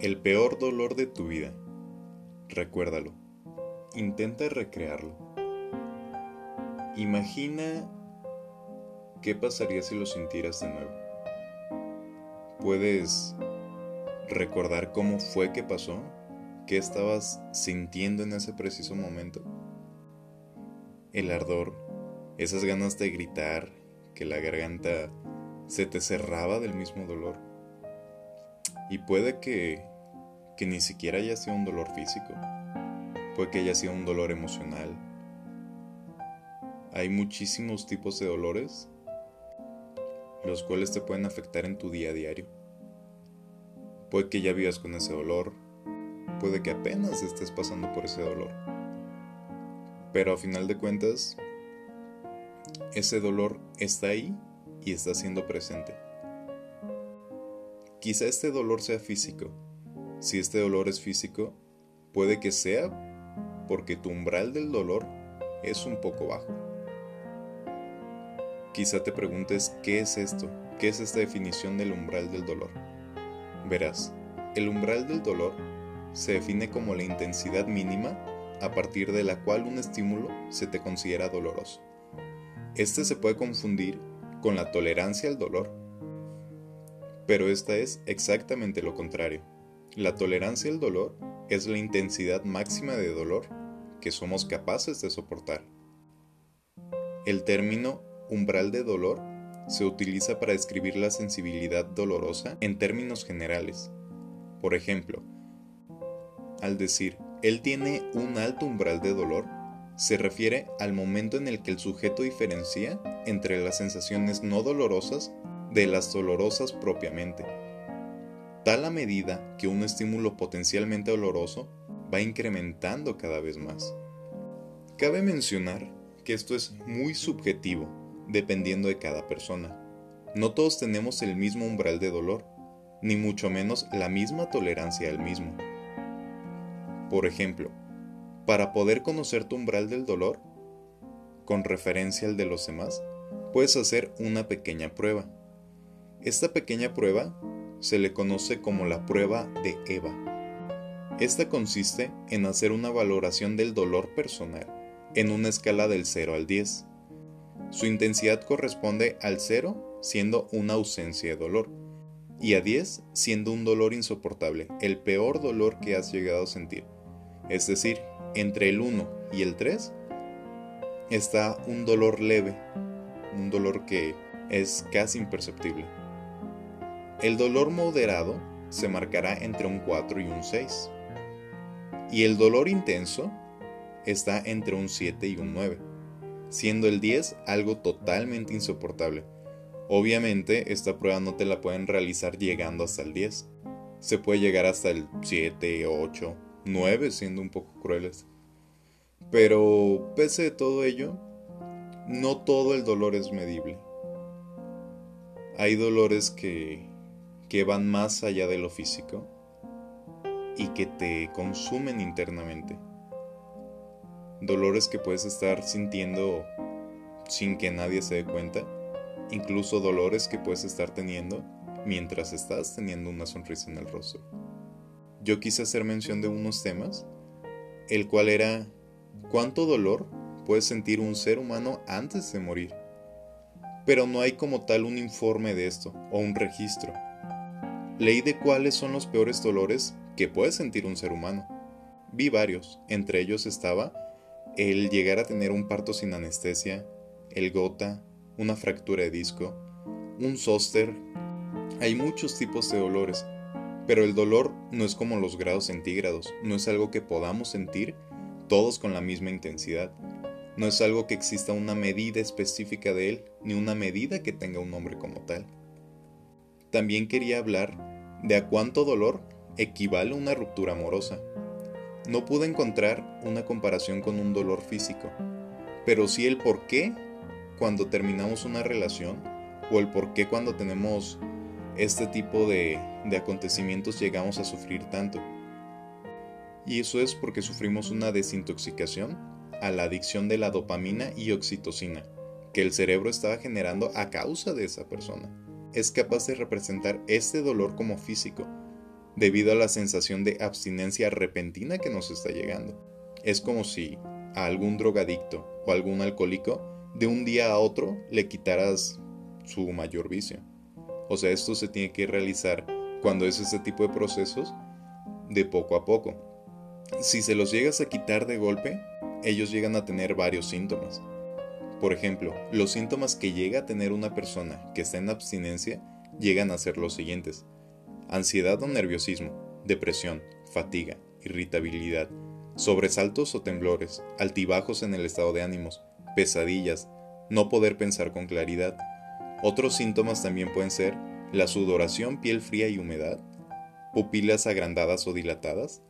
El peor dolor de tu vida. Recuérdalo. Intenta recrearlo. Imagina qué pasaría si lo sintieras de nuevo. ¿Puedes recordar cómo fue que pasó? ¿Qué estabas sintiendo en ese preciso momento? El ardor, esas ganas de gritar, que la garganta se te cerraba del mismo dolor. Y puede que, que ni siquiera haya sido un dolor físico, puede que haya sido un dolor emocional. Hay muchísimos tipos de dolores los cuales te pueden afectar en tu día a diario. Puede que ya vivas con ese dolor, puede que apenas estés pasando por ese dolor. Pero a final de cuentas, ese dolor está ahí y está siendo presente. Quizá este dolor sea físico. Si este dolor es físico, puede que sea porque tu umbral del dolor es un poco bajo. Quizá te preguntes qué es esto, qué es esta definición del umbral del dolor. Verás, el umbral del dolor se define como la intensidad mínima a partir de la cual un estímulo se te considera doloroso. Este se puede confundir con la tolerancia al dolor, pero esta es exactamente lo contrario. La tolerancia al dolor es la intensidad máxima de dolor que somos capaces de soportar. El término umbral de dolor se utiliza para describir la sensibilidad dolorosa en términos generales. Por ejemplo, al decir él tiene un alto umbral de dolor, se refiere al momento en el que el sujeto diferencia entre las sensaciones no dolorosas de las dolorosas propiamente. Tal a medida que un estímulo potencialmente doloroso va incrementando cada vez más. Cabe mencionar que esto es muy subjetivo, dependiendo de cada persona. No todos tenemos el mismo umbral de dolor, ni mucho menos la misma tolerancia al mismo. Por ejemplo, para poder conocer tu umbral del dolor, con referencia al de los demás, puedes hacer una pequeña prueba. Esta pequeña prueba se le conoce como la prueba de Eva. Esta consiste en hacer una valoración del dolor personal en una escala del 0 al 10. Su intensidad corresponde al 0 siendo una ausencia de dolor y a 10 siendo un dolor insoportable, el peor dolor que has llegado a sentir. Es decir, entre el 1 y el 3 está un dolor leve, un dolor que es casi imperceptible. El dolor moderado se marcará entre un 4 y un 6. Y el dolor intenso está entre un 7 y un 9, siendo el 10 algo totalmente insoportable. Obviamente esta prueba no te la pueden realizar llegando hasta el 10. Se puede llegar hasta el 7, 8, 9 siendo un poco crueles. Pero pese de todo ello, no todo el dolor es medible. Hay dolores que, que van más allá de lo físico y que te consumen internamente. Dolores que puedes estar sintiendo sin que nadie se dé cuenta. Incluso dolores que puedes estar teniendo mientras estás teniendo una sonrisa en el rostro yo quise hacer mención de unos temas, el cual era cuánto dolor puede sentir un ser humano antes de morir. Pero no hay como tal un informe de esto o un registro. Leí de cuáles son los peores dolores que puede sentir un ser humano. Vi varios, entre ellos estaba el llegar a tener un parto sin anestesia, el gota, una fractura de disco, un zóster. Hay muchos tipos de dolores pero el dolor no es como los grados centígrados, no es algo que podamos sentir todos con la misma intensidad. No es algo que exista una medida específica de él, ni una medida que tenga un nombre como tal. También quería hablar de a cuánto dolor equivale una ruptura amorosa. No pude encontrar una comparación con un dolor físico, pero sí el por qué cuando terminamos una relación o el por qué cuando tenemos este tipo de, acontecimientos llegamos a sufrir tanto. Y eso es porque sufrimos una desintoxicación a la adicción de la dopamina y oxitocina, que el cerebro estaba generando a causa de esa persona. Es capaz de representar este dolor como físico, debido a la sensación de abstinencia repentina que nos está llegando. Es como si a algún drogadicto o algún alcohólico de un día a otro le quitaras su mayor vicio. O sea, esto se tiene que realizar cuando es este tipo de procesos de poco a poco. Si se los llegas a quitar de golpe, ellos llegan a tener varios síntomas. Por ejemplo, los síntomas que llega a tener una persona que está en abstinencia llegan a ser los siguientes. Ansiedad o nerviosismo, depresión, fatiga, irritabilidad, sobresaltos o temblores, altibajos en el estado de ánimos, pesadillas, no poder pensar con claridad. Otros síntomas también pueden ser la sudoración, piel fría y humedad, pupilas agrandadas o dilatadas,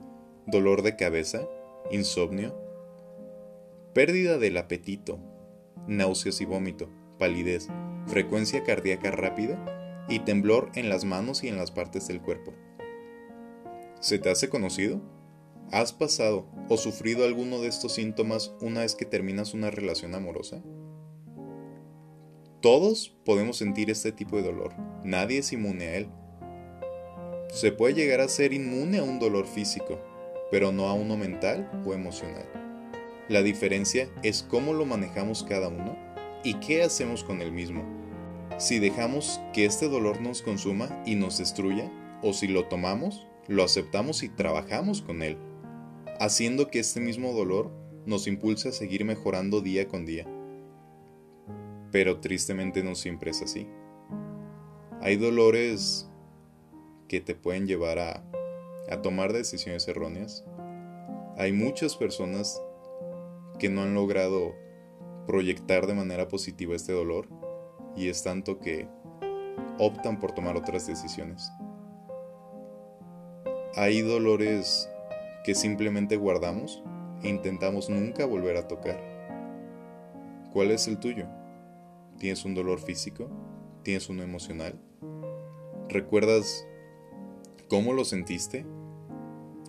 dolor de cabeza, insomnio, pérdida del apetito, náuseas y vómito, palidez, frecuencia cardíaca rápida y temblor en las manos y en las partes del cuerpo. ¿Se te hace conocido? ¿Has pasado o sufrido alguno de estos síntomas una vez que terminas una relación amorosa? Todos podemos sentir este tipo de dolor, nadie es inmune a él. Se puede llegar a ser inmune a un dolor físico, pero no a uno mental o emocional. La diferencia es cómo lo manejamos cada uno y qué hacemos con el mismo. Si dejamos que este dolor nos consuma y nos destruya, o si lo tomamos, lo aceptamos y trabajamos con él haciendo que este mismo dolor nos impulse a seguir mejorando día con día. Pero tristemente no siempre es así. Hay dolores que te pueden llevar a, a tomar decisiones erróneas. Hay muchas personas que no han logrado proyectar de manera positiva este dolor y es tanto que optan por tomar otras decisiones. Hay dolores que simplemente guardamos e intentamos nunca volver a tocar. ¿Cuál es el tuyo? ¿Tienes un dolor físico? ¿Tienes uno emocional? ¿Recuerdas cómo lo sentiste?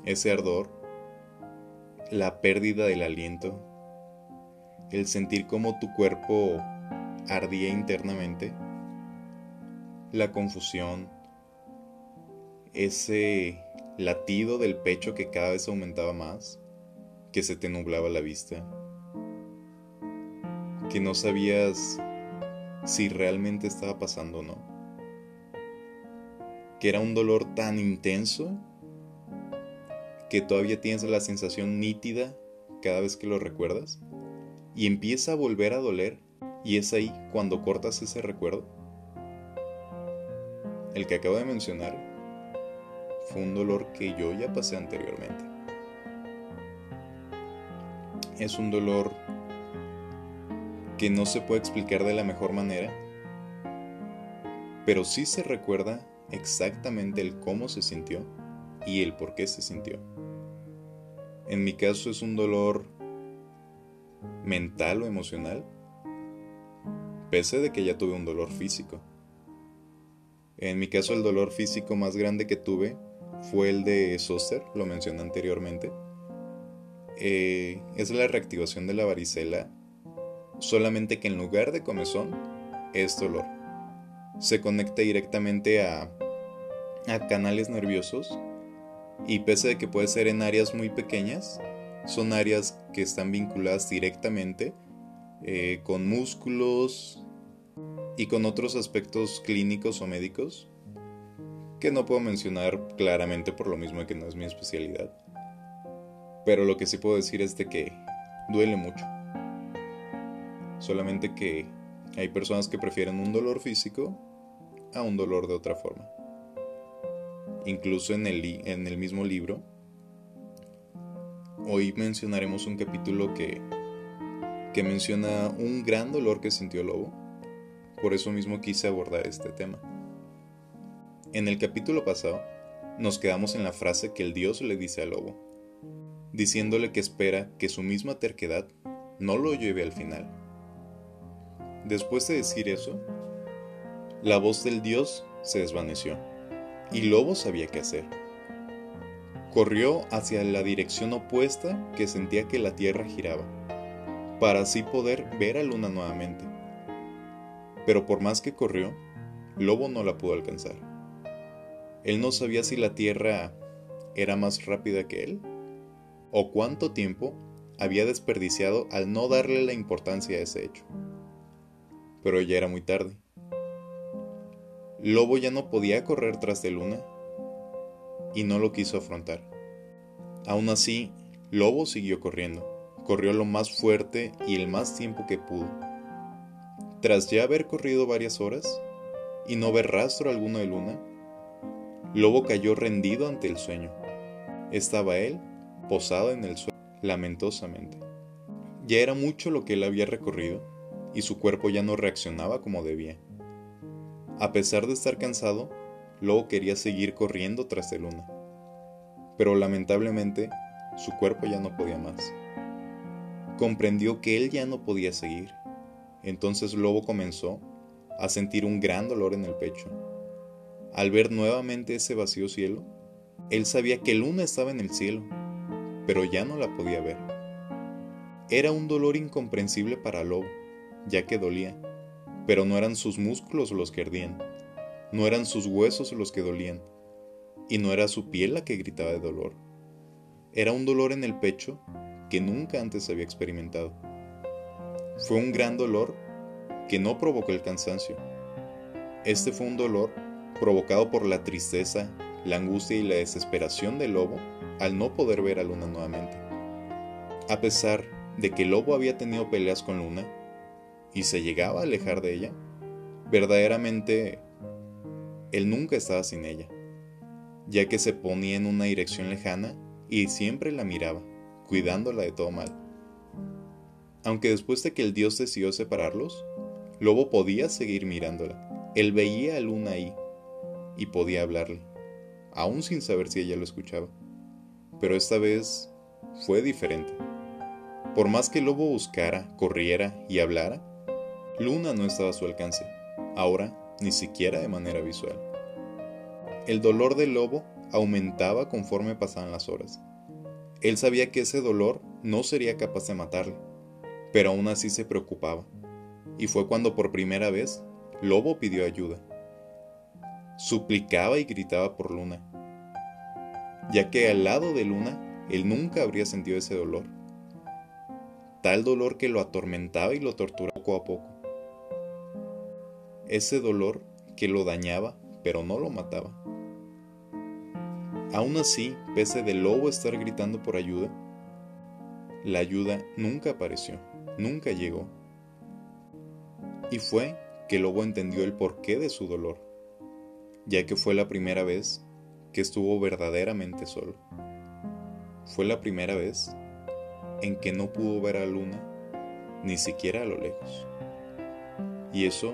Ese ardor, la pérdida del aliento, el sentir cómo tu cuerpo ardía internamente, la confusión, ese latido del pecho que cada vez aumentaba más, que se te nublaba la vista, que no sabías si realmente estaba pasando o no, que era un dolor tan intenso que todavía tienes la sensación nítida cada vez que lo recuerdas y empieza a volver a doler y es ahí cuando cortas ese recuerdo. El que acabo de mencionar fue un dolor que yo ya pasé anteriormente. Es un dolor que no se puede explicar de la mejor manera, pero sí se recuerda exactamente el cómo se sintió y el por qué se sintió. En mi caso es un dolor mental o emocional, pese de que ya tuve un dolor físico. En mi caso el dolor físico más grande que tuve fue el de Soster, lo mencioné anteriormente. Eh, es la reactivación de la varicela, solamente que en lugar de comezón es dolor. Se conecta directamente a, a canales nerviosos y pese de que puede ser en áreas muy pequeñas, son áreas que están vinculadas directamente eh, con músculos y con otros aspectos clínicos o médicos que no puedo mencionar claramente por lo mismo que no es mi especialidad. Pero lo que sí puedo decir es de que duele mucho. Solamente que hay personas que prefieren un dolor físico a un dolor de otra forma. Incluso en el, en el mismo libro, hoy mencionaremos un capítulo que, que menciona un gran dolor que sintió Lobo. Por eso mismo quise abordar este tema. En el capítulo pasado, nos quedamos en la frase que el dios le dice al lobo, diciéndole que espera que su misma terquedad no lo lleve al final. Después de decir eso, la voz del dios se desvaneció, y Lobo sabía qué hacer. Corrió hacia la dirección opuesta que sentía que la tierra giraba, para así poder ver a Luna nuevamente. Pero por más que corrió, Lobo no la pudo alcanzar. Él no sabía si la tierra era más rápida que él o cuánto tiempo había desperdiciado al no darle la importancia a ese hecho. Pero ya era muy tarde. Lobo ya no podía correr tras de Luna y no lo quiso afrontar. Aún así, Lobo siguió corriendo. Corrió lo más fuerte y el más tiempo que pudo. Tras ya haber corrido varias horas y no ver rastro alguno de Luna, Lobo cayó rendido ante el sueño. Estaba él posado en el suelo lamentosamente. Ya era mucho lo que él había recorrido y su cuerpo ya no reaccionaba como debía. A pesar de estar cansado, Lobo quería seguir corriendo tras de Luna. Pero lamentablemente, su cuerpo ya no podía más. Comprendió que él ya no podía seguir. Entonces Lobo comenzó a sentir un gran dolor en el pecho. Al ver nuevamente ese vacío cielo, él sabía que Luna estaba en el cielo, pero ya no la podía ver. Era un dolor incomprensible para Lobo, ya que dolía, pero no eran sus músculos los que ardían, no eran sus huesos los que dolían, y no era su piel la que gritaba de dolor. Era un dolor en el pecho que nunca antes había experimentado. Fue un gran dolor que no provocó el cansancio. Este fue un dolor provocado por la tristeza, la angustia y la desesperación del lobo al no poder ver a Luna nuevamente. A pesar de que el lobo había tenido peleas con Luna y se llegaba a alejar de ella, verdaderamente él nunca estaba sin ella, ya que se ponía en una dirección lejana y siempre la miraba, cuidándola de todo mal. Aunque después de que el dios decidió separarlos, Lobo podía seguir mirándola. Él veía a Luna ahí y podía hablarle, aún sin saber si ella lo escuchaba. Pero esta vez fue diferente. Por más que Lobo buscara, corriera y hablara, Luna no estaba a su alcance, ahora ni siquiera de manera visual. El dolor del lobo aumentaba conforme pasaban las horas. Él sabía que ese dolor no sería capaz de matarle, pero aún así se preocupaba. Y fue cuando por primera vez Lobo pidió ayuda. Suplicaba y gritaba por Luna, ya que al lado de Luna él nunca habría sentido ese dolor. Tal dolor que lo atormentaba y lo torturaba poco a poco. Ese dolor que lo dañaba pero no lo mataba. Aún así, pese de Lobo estar gritando por ayuda, la ayuda nunca apareció, nunca llegó. Y fue que Lobo entendió el porqué de su dolor, ya que fue la primera vez que estuvo verdaderamente solo. Fue la primera vez en que no pudo ver a Luna ni siquiera a lo lejos. Y eso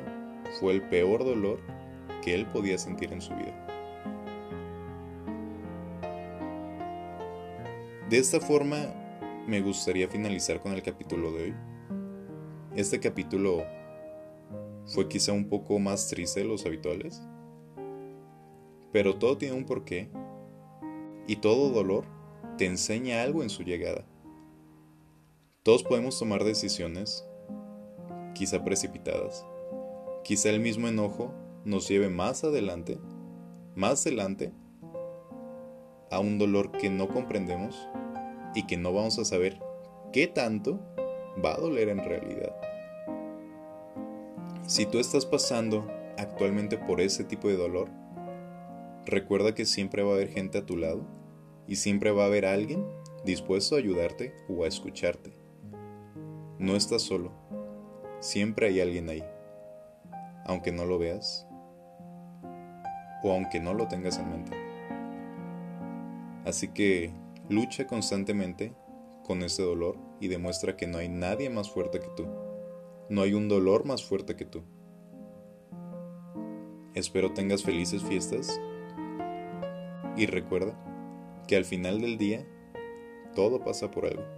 fue el peor dolor que él podía sentir en su vida. De esta forma, me gustaría finalizar con el capítulo de hoy. Este capítulo fue quizá un poco más triste de los habituales, pero todo tiene un porqué y todo dolor te enseña algo en su llegada. Todos podemos tomar decisiones, quizá precipitadas. Quizá el mismo enojo nos lleve más adelante, más adelante, a un dolor que no comprendemos y que no vamos a saber qué tanto va a doler en realidad. Si tú estás pasando actualmente por ese tipo de dolor, recuerda que siempre va a haber gente a tu lado y siempre va a haber alguien dispuesto a ayudarte o a escucharte. No estás solo, siempre hay alguien ahí, aunque no lo veas o aunque no lo tengas en mente. Así que lucha constantemente con ese dolor y demuestra que no hay nadie más fuerte que tú. No hay un dolor más fuerte que tú. Espero tengas felices fiestas y recuerda que al final del día todo pasa por algo.